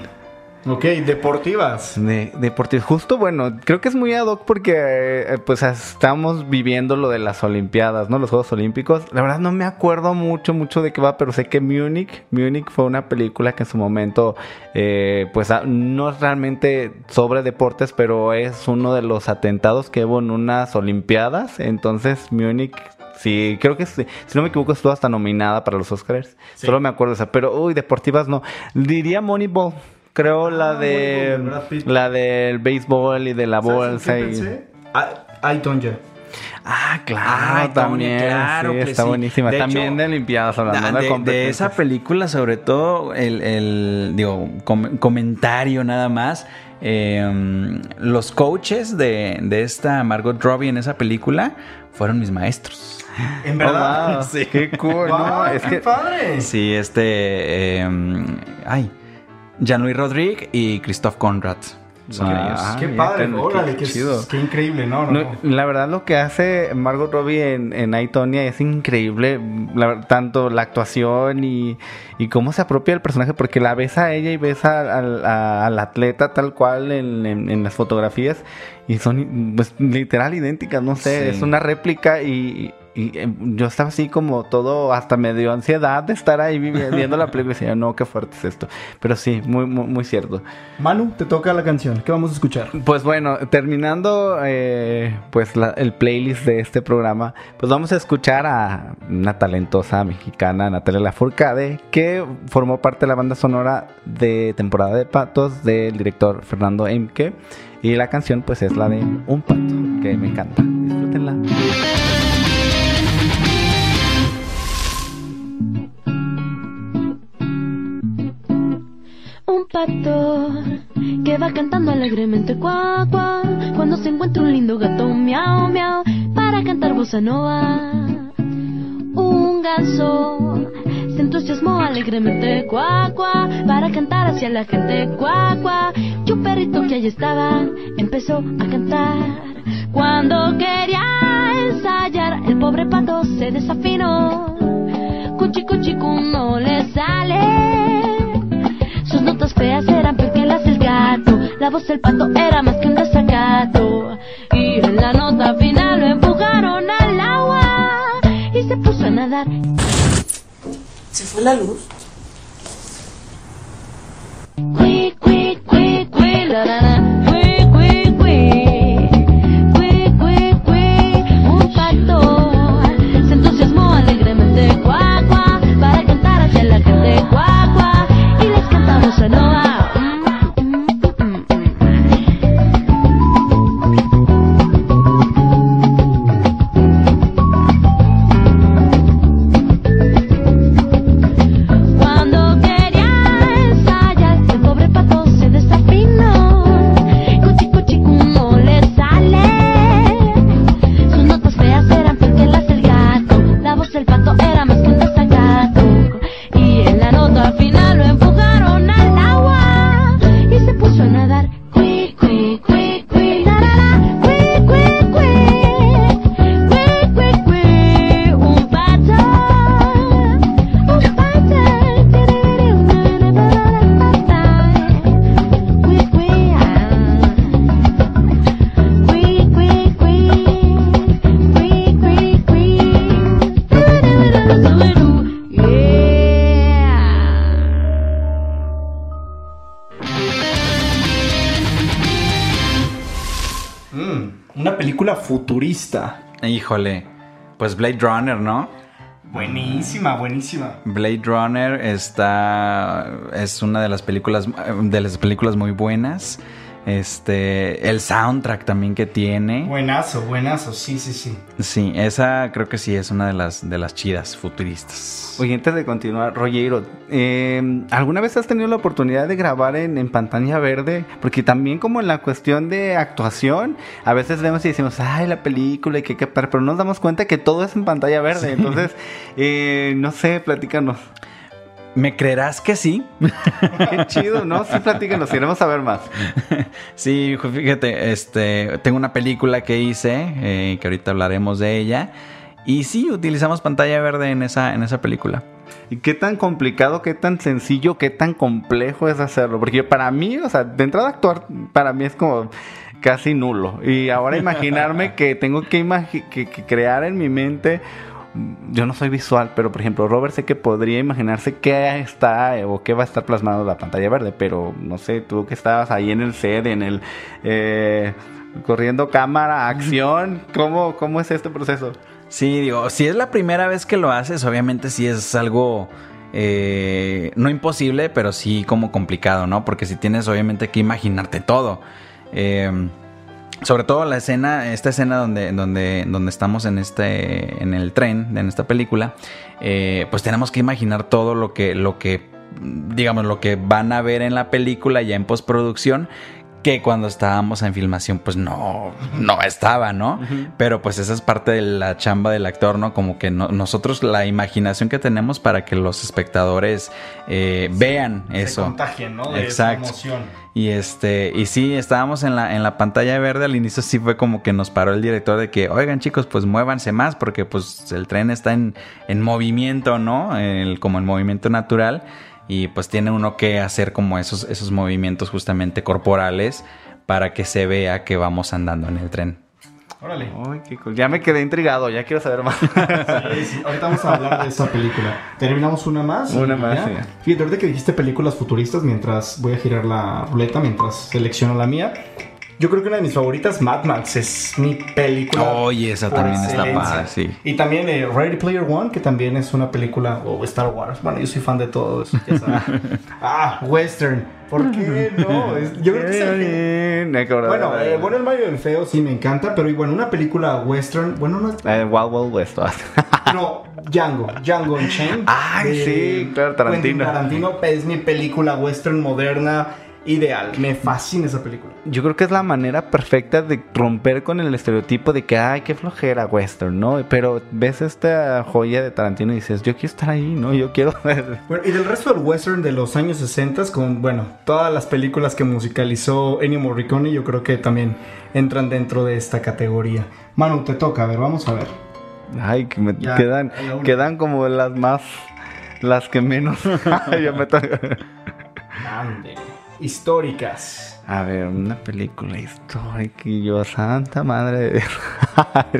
Ok, deportivas. De, deportivos. Justo, bueno, creo que es muy ad hoc porque eh, pues estamos viviendo lo de las Olimpiadas, ¿no? Los Juegos Olímpicos. La verdad no me acuerdo mucho, mucho de qué va, pero sé que Múnich, Múnich fue una película que en su momento, eh, pues ah, no es realmente sobre deportes, pero es uno de los atentados que hubo en unas Olimpiadas. Entonces, Múnich Sí, creo que si no me equivoco estuvo hasta nominada para los Oscars. Solo me acuerdo de esa, pero uy, deportivas no. Diría Moneyball. Creo la de Ah, de la del béisbol y de la ¿Sabes bolsa qué y pensé? Ah, I. Ah, claro, Ah, Tonya, también. claro sí, que está sí. buenísima. De también hecho, de Olimpiadas hablando de, de, de esa película, sobre todo, el, el, digo, com- comentario nada más. eh, los coaches de, de esta Margot Robbie en esa película fueron mis maestros. En Oh, verdad. wow, [LAUGHS] Qué cool, Wow, ¿no? Es qué que padre. Sí, este. eh, ay. Jean-Louis Rodrigue y Christophe Conrad. Son Ah, ellos. qué padre, qué- órale, qué chido. qué increíble, no, no, la verdad lo que hace Margot Robbie en, en I, Tonya es increíble, la tanto la actuación y, y cómo se apropia el personaje, porque la ves a ella y ves a- al- a- al atleta tal cual en, en- en las fotografías y son pues, literal idénticas, no sé, Sí. es una réplica y, y, eh, yo estaba así como todo, hasta me dio ansiedad de estar ahí vi- viendo la película y decía, no, qué fuerte es esto, pero sí, muy, muy, muy cierto. Manu, te toca la canción. ¿Qué vamos a escuchar? Pues bueno, terminando eh, pues la- el playlist de este programa, pues vamos a escuchar a una talentosa mexicana, Natalia Lafourcade, que formó parte de la banda sonora de temporada de patos del director Fernando Emke. Y la canción pues es la de Un pato, que me encanta. Disfrútenla. Que va cantando alegremente cuá cuá cuando se encuentra un lindo gato miau miau para cantar bossa nova. Un ganso se entusiasmó alegremente cuá cuá para cantar hacia la gente cuá cuá y un perrito que allí estaba empezó a cantar. Cuando quería ensayar el pobre pato se desafinó. Cuchi cuchi cu no le sale. Notas feas eran peor que las del gato. La voz del pato era más que un desacato. Y en la nota final lo empujaron al agua. Y se puso a nadar. ¿Se fue la luz? Cui, cui, cui, cui, la, la, la. Híjole. Pues Blade Runner, ¿no? Buenísima, buenísima. Blade Runner está es una de las películas de las películas muy buenas. Este, el soundtrack también que tiene. Buenazo, buenazo, sí, sí, sí. Sí, esa creo que sí es una de las de las chidas futuristas. Oye, antes de continuar, Rogero, eh, ¿alguna vez has tenido la oportunidad de grabar en, en pantalla verde? Porque también como en la cuestión de actuación, a veces vemos y decimos, ay, la película y que qué padre", pero nos damos cuenta que todo es en pantalla verde. Entonces, eh, no sé, platícanos. ¿Me creerás que sí? [LAUGHS] Qué chido, ¿no? Sí, platícanos, iremos a ver más. [LAUGHS] Sí, fíjate, este, tengo una película que hice, eh, que ahorita hablaremos de ella. Y sí, utilizamos pantalla verde en esa, en esa película. ¿Y qué tan complicado, qué tan sencillo, qué tan complejo es hacerlo? Porque para mí, o sea, de entrada actuar, para mí es como casi nulo. Y ahora imaginarme [LAUGHS] que tengo que, que, que crear en mi mente... Yo no soy visual, pero por ejemplo, Robert sé que podría imaginarse qué está eh, o qué va a estar plasmado en la pantalla verde, pero no sé, tú que estabas ahí en el set, en el... eh, corriendo cámara, acción, ¿cómo, ¿cómo es este proceso? Sí, digo, si es la primera vez que lo haces, obviamente sí es algo eh, no imposible, pero sí como complicado, ¿no? Porque si tienes obviamente que imaginarte todo. Eh, sobre todo la escena, esta escena donde, donde, donde estamos en este, en el tren, en esta película, eh, pues tenemos que imaginar todo lo que, lo que, digamos, lo que van a ver en la película ya en postproducción. Que cuando estábamos en filmación, pues no, no estaba, ¿no? Pero pues esa es parte de la chamba del actor, ¿no? Como que no- nosotros la imaginación que tenemos para que los espectadores eh, vean Se eso. contagien, ¿no? De esa emoción. Y este, y sí, estábamos en la, en la pantalla verde, al inicio sí fue como que nos paró el director de que, oigan chicos, pues muévanse más, porque pues el tren está en, en movimiento, ¿no? El- como en movimiento natural. Y pues tiene uno que hacer como esos, esos movimientos justamente corporales para que se vea que vamos andando en el tren. Órale. Ay, qué cool. Ya me quedé intrigado, ya quiero saber más. Sí, sí. Ahorita vamos a hablar de esa película. Terminamos una más. Una más, sí. Fíjate, ahorita que dijiste películas futuristas, mientras voy a girar la ruleta, mientras selecciono la mía. Yo creo que una de mis favoritas, Mad Max, es mi película. Oye, esa por también está padre, sí. Y también eh, Ready Player One, que también es una película, o Star Wars. Bueno, yo soy fan de todo eso, ya sabes. [LAUGHS] ah, Western. ¿Por qué no? Es- yo creo que es el- Bueno, eh, bueno, el Mario del Feo sí me encanta, pero bueno, una película western, bueno, no es... Eh, Wild Wild West. [LAUGHS] No, Django, Django Unchained. Ay, de sí, claro, Tarantino. Quentin Tarantino es mi película western moderna ideal. Me fascina esa película. Yo creo que es la manera perfecta de romper con el estereotipo de que, ay, qué flojera western, ¿no? Pero ves esta joya de Tarantino y dices, yo quiero estar ahí, ¿no? Yo quiero... [LAUGHS] Bueno, y del resto del western de los años 60 con, bueno, todas las películas que musicalizó Ennio Morricone, yo creo que también entran dentro de esta categoría. Manu, te toca, a ver, vamos a ver. Ay, que me Ya, quedan, quedan como las más, las que menos. [LAUGHS] [LAUGHS] Ya me to- Ande. Históricas. A ver, una película histórica y yo, santa madre de Dios.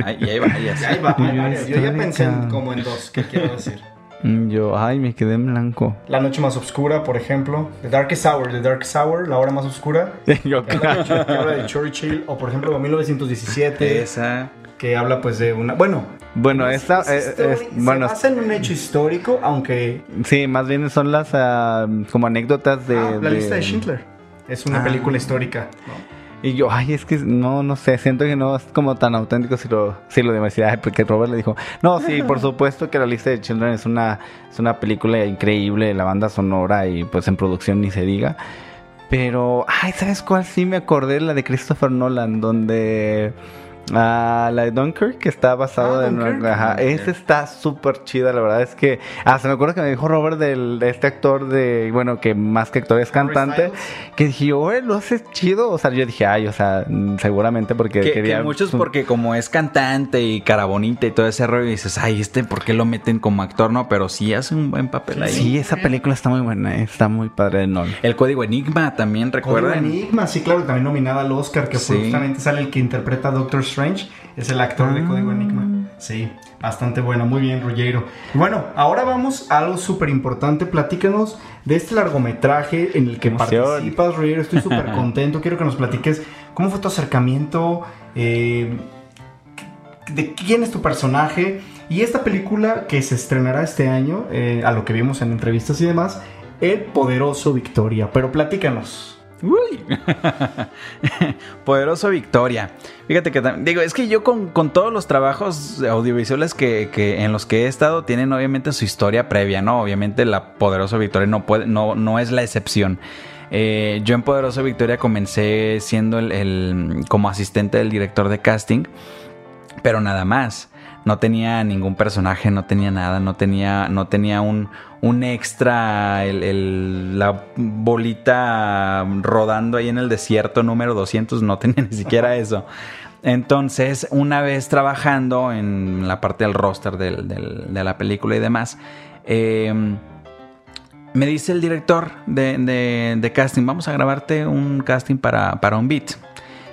Ay, y hay varias. Y ahí va, hay Yo varias. Yo ya pensé en- como en dos, ¿qué quiero decir? Yo, ay, me quedé en blanco. La noche más oscura, por ejemplo. The Darkest Hour, The Darkest Hour, La hora más oscura. [LAUGHS] Yo, de, que habla de Churchill. O por ejemplo, 1917. Esa. Que habla pues de una... Bueno. Bueno, es- esta, es eh, histori- es- se bueno, basa en un hecho histórico, aunque... sí, más bien son las ah, como anécdotas de... Ah, la de- lista de Schindler. Es una Ah. película histórica. Y yo, ay, es que no, no sé, siento que no es como tan auténtico si lo, si lo demasiado, porque Robert le dijo, no, sí, por [LAUGHS] supuesto que la lista de Children es una, es una película increíble, la banda sonora y pues en producción ni se diga. Pero, ay, ¿sabes cuál? Sí me acordé, la de Christopher Nolan, donde... Ah, la de Dunkirk, que está basado Ah, en... Dunkirk. Ajá, esa está súper chida, la verdad es que... Ah, se me acuerdo que me dijo Robert del, de este actor de... Bueno, que más que actor es cantante. Que dije, oye, lo haces chido. O sea, yo dije, ay, o sea, seguramente porque Que, quería... que muchos porque como es cantante y cara bonita y todo ese rollo, dices, ay, este, ¿por qué lo meten como actor? No, pero sí hace un buen papel ahí. Sí, esa película está muy buena, eh, está muy padre de Nolan. El código Enigma también, Código recuerdan. Enigma, sí, claro, también nominada al Oscar, que Sí. justamente sale el que interpreta a Doctor Strange. Es el actor de Código Enigma. Ah. Sí, bastante bueno, muy bien, Ruggiero. Bueno, ahora vamos a algo súper importante. Platícanos de este largometraje en el que Emoción. participas, Ruggiero. Estoy súper contento. [LAUGHS] Quiero que nos platiques cómo fue tu acercamiento, eh, de quién es tu personaje. Y esta película que se estrenará este año, eh, a lo que vimos en entrevistas y demás, El Poderoso Victoria. Pero platícanos. Uy. [LAUGHS] Poderoso Victoria. Fíjate que digo, es que yo con, con todos los trabajos audiovisuales que, que en los que he estado tienen obviamente su historia previa, ¿no? Obviamente la Poderoso Victoria no puede, no, no es la excepción. Eh, yo en Poderoso Victoria comencé siendo el- como asistente del director de casting, pero nada más. No tenía ningún personaje, no tenía nada, no tenía, no tenía un, un extra, el- la bolita rodando ahí en el desierto número 200, no tenía [LAUGHS] ni siquiera eso. Entonces, una vez trabajando en la parte del roster de la película y demás, eh, me dice el director de, de- de casting, vamos a grabarte un casting para, para un beat.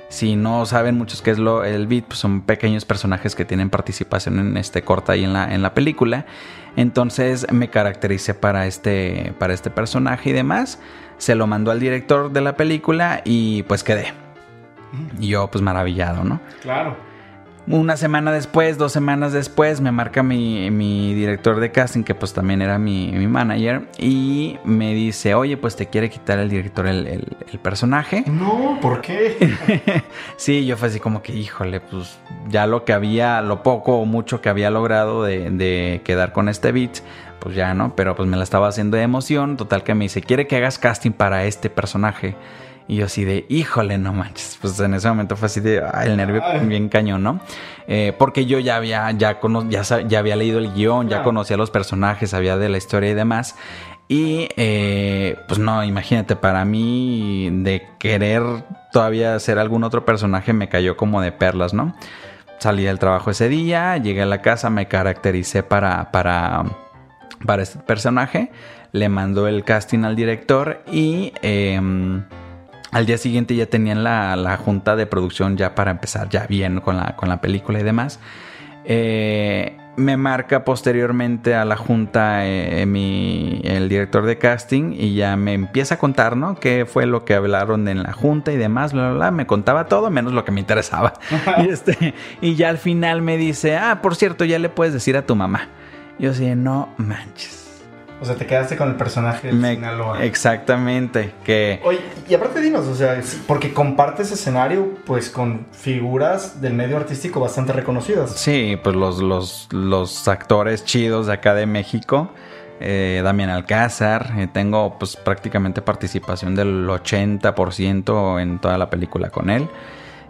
Si no saben muchos qué es lo, el beat, pues son pequeños personajes que tienen participación en este corta y en la, en la película. Entonces me caractericé para este, para este personaje y demás. Se lo mandó al director de la película y pues quedé. Y yo pues maravillado, ¿no? Claro. Una semana después, dos semanas después, me marca mi, mi director de casting, que pues también era mi, mi manager, y me dice, oye, pues te quiere quitar el director el, el- el personaje. No, ¿por qué? [LAUGHS] sí, yo fue así como que, híjole, pues ya lo que había, lo poco o mucho que había logrado de, de quedar con este beat, pues ya, ¿no? Pero pues me la estaba haciendo de emoción, total que me dice, quiere que hagas casting para este personaje. Y yo así de, híjole, no manches. Pues en ese momento fue así de, ay, el nervio Ay. bien cañón, ¿no? Eh, porque yo ya había, ya, cono- ya, ya había leído el guion, ya conocía los personajes, sabía de la historia y demás. Y eh, pues no, imagínate, para mí de querer todavía hacer algún otro personaje me cayó como de perlas, ¿no? Salí del trabajo ese día, llegué a la casa, me caractericé para, para, para este personaje, le mandó el casting al director y em, al día siguiente ya tenían la, la junta de producción ya para empezar ya bien con la, con la película y demás. Eh, me marca posteriormente a la junta eh, mi, el director de casting y ya me empieza a contar, ¿no? Qué fue lo que hablaron en la junta y demás, bla, bla, bla. Me contaba todo menos lo que me interesaba. [LAUGHS] y, este, y ya al final me dice, ah, por cierto, ya le puedes decir a tu mamá. Yo así, no manches. O sea, te quedaste con el personaje Me- Sinaloa. exactamente, que... Oye, y aparte dinos, o sea, es- porque compartes escenario pues con figuras del medio artístico bastante reconocidas. Sí, pues los, los, los actores chidos de acá de México. eh, Damián Alcázar. eh, tengo pues prácticamente participación del 80% en toda la película con él.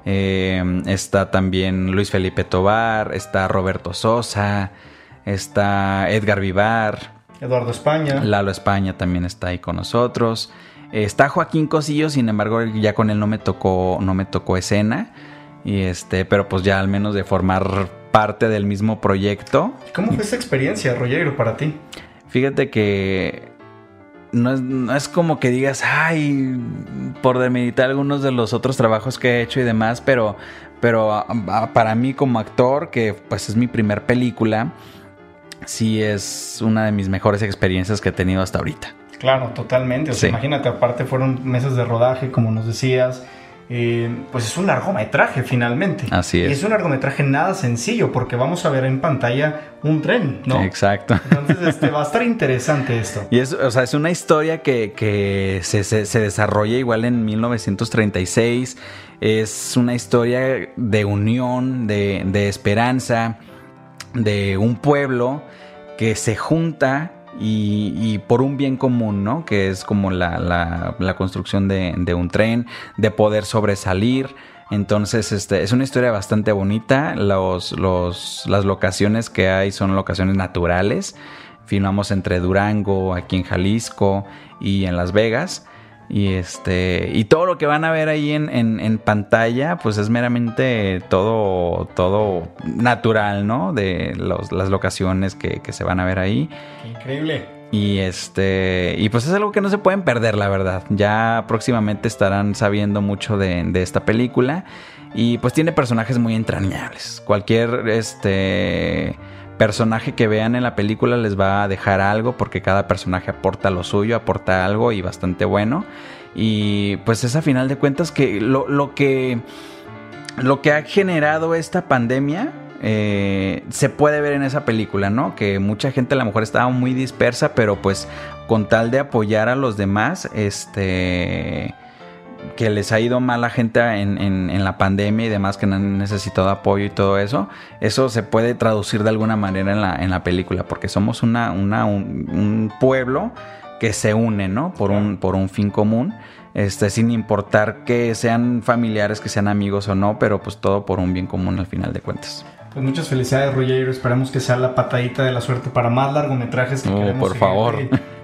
Eh, está también Luis Felipe Tobar, está Roberto Sosa, está Edgar Vivar, Eduardo España. Lalo España también está ahí con nosotros. Eh, Está Joaquín Cosillo, sin embargo, ya con él no me tocó, no me tocó escena. Y este, pero pues ya al menos de formar parte del mismo proyecto. ¿Cómo fue esa experiencia, Rollero, para ti? Fíjate que no es, no es como que digas, ay, por demeritar algunos de los otros trabajos que he hecho y demás, pero, pero a- a- para mí como actor, que pues es mi primer película, sí es una de mis mejores experiencias que he tenido hasta ahorita. Claro, totalmente. O sea, Sí. imagínate, aparte fueron meses de rodaje, como nos decías. Eh, pues es un largometraje finalmente. Así es. Y es un largometraje nada sencillo porque vamos a ver en pantalla un tren, ¿no? Exacto. Entonces [LAUGHS] este, va a estar interesante esto. Y es, o sea, es una historia que, que se, se- se desarrolla igual en 1936. Es una historia de unión, de, de esperanza, de un pueblo que se junta y, por un bien común, ¿no? Que es como la, la- la construcción de, de un tren, de poder sobresalir. Entonces, este, es una historia bastante bonita. Los, los- las locaciones que hay son locaciones naturales. Filmamos entre Durango, aquí en Jalisco y en Las Vegas. Y este. Y todo lo que van a ver ahí en, en- en pantalla, pues es meramente todo. todo natural, ¿no? De los- las locaciones que, que se van a ver ahí. Qué increíble. Y este. Y pues es algo que no se pueden perder, la verdad. Ya próximamente estarán sabiendo mucho de, de esta película. Y pues tiene personajes muy entrañables. Cualquier este. Personaje que vean en la película les va a dejar algo porque cada personaje aporta lo suyo, aporta algo y bastante bueno. Y pues es a final de cuentas que lo, lo que lo que ha generado esta pandemia eh, se puede ver en esa película, ¿no? Que mucha gente a lo mejor estaba muy dispersa, pero pues con tal de apoyar a los demás, este que les ha ido mal a gente en, en- en la pandemia y demás que han necesitado apoyo y todo eso, eso se puede traducir de alguna manera en la, en la película, porque somos una, una- un, un pueblo que se une, ¿no? Por un, por un fin común, este, sin importar que sean familiares, que sean amigos o no, pero pues todo por un bien común al final de cuentas. Pues muchas felicidades, Rollero. Esperamos que sea la patadita de la suerte para más largometrajes que Oh, queremos por favor.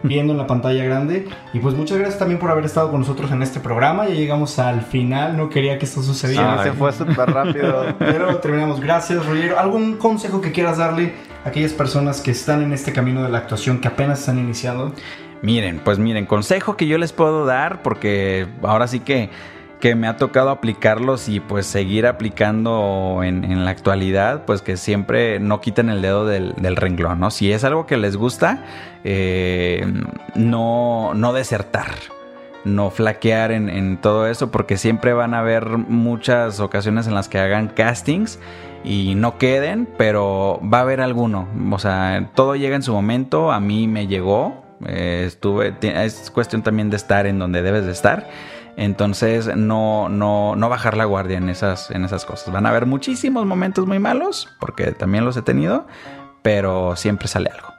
viendo en la pantalla grande. Y pues muchas gracias también por haber estado con nosotros en este programa. Ya llegamos al final. No quería que esto Sí, sucediera. se fue súper rápido. Pero terminamos. Gracias, Rollero. ¿Algún consejo que quieras darle a aquellas personas que están en este camino de la actuación, que apenas están iniciando? Miren, pues miren, consejo que yo les puedo dar, porque ahora sí que, que me ha tocado aplicarlos y pues seguir aplicando en, la actualidad, pues que siempre no quiten el dedo del, renglón, ¿no? Si es algo que les gusta, eh, no, no desertar. No flaquear en, todo eso, porque siempre van a haber muchas ocasiones en las que hagan castings y no queden, pero va a haber alguno. O sea, todo llega en su momento. A mí me llegó. eh, estuve. Es cuestión también de estar en donde debes de estar. Entonces, no, no, no bajar la guardia en esas, en esas cosas. Van a haber muchísimos momentos muy malos, porque también los he tenido, pero siempre sale algo.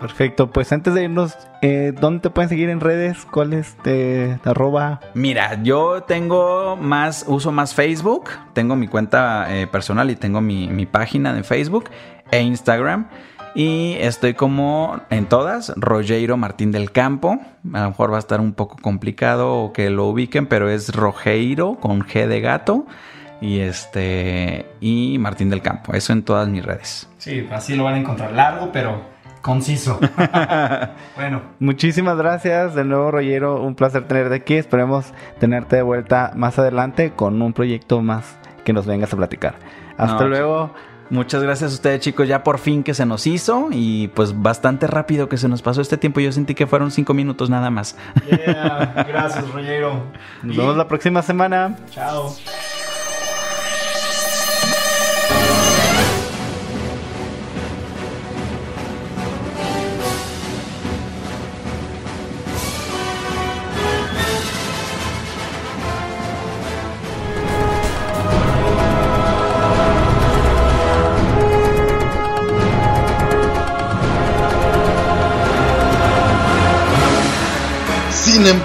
Perfecto, pues antes de irnos, eh, ¿dónde te pueden seguir en redes? ¿Cuál es te arroba? Mira, yo tengo más, uso más Facebook, tengo mi cuenta eh, personal y tengo mi, mi página de Facebook e Instagram. Y estoy como en todas, Rogeiro Martín del Campo. A lo mejor va a estar un poco complicado que lo ubiquen, pero es Rogeiro con G de gato. Y este. Y Martín del Campo. Eso en todas mis redes. Sí, así lo van a encontrar. Largo, pero conciso. [LAUGHS] bueno, Muchísimas gracias de nuevo, Rollero. Un placer tenerte aquí. Esperemos tenerte de vuelta más adelante con un proyecto más que nos vengas a platicar. Hasta No, luego. Muchas gracias a ustedes, chicos. Ya por fin que se nos hizo. Y pues bastante rápido que se nos pasó este tiempo. Yo sentí que fueron cinco minutos nada más. yeah, gracias, Rollero. Nos Y- vemos la próxima semana. Chao.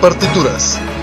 Partituras.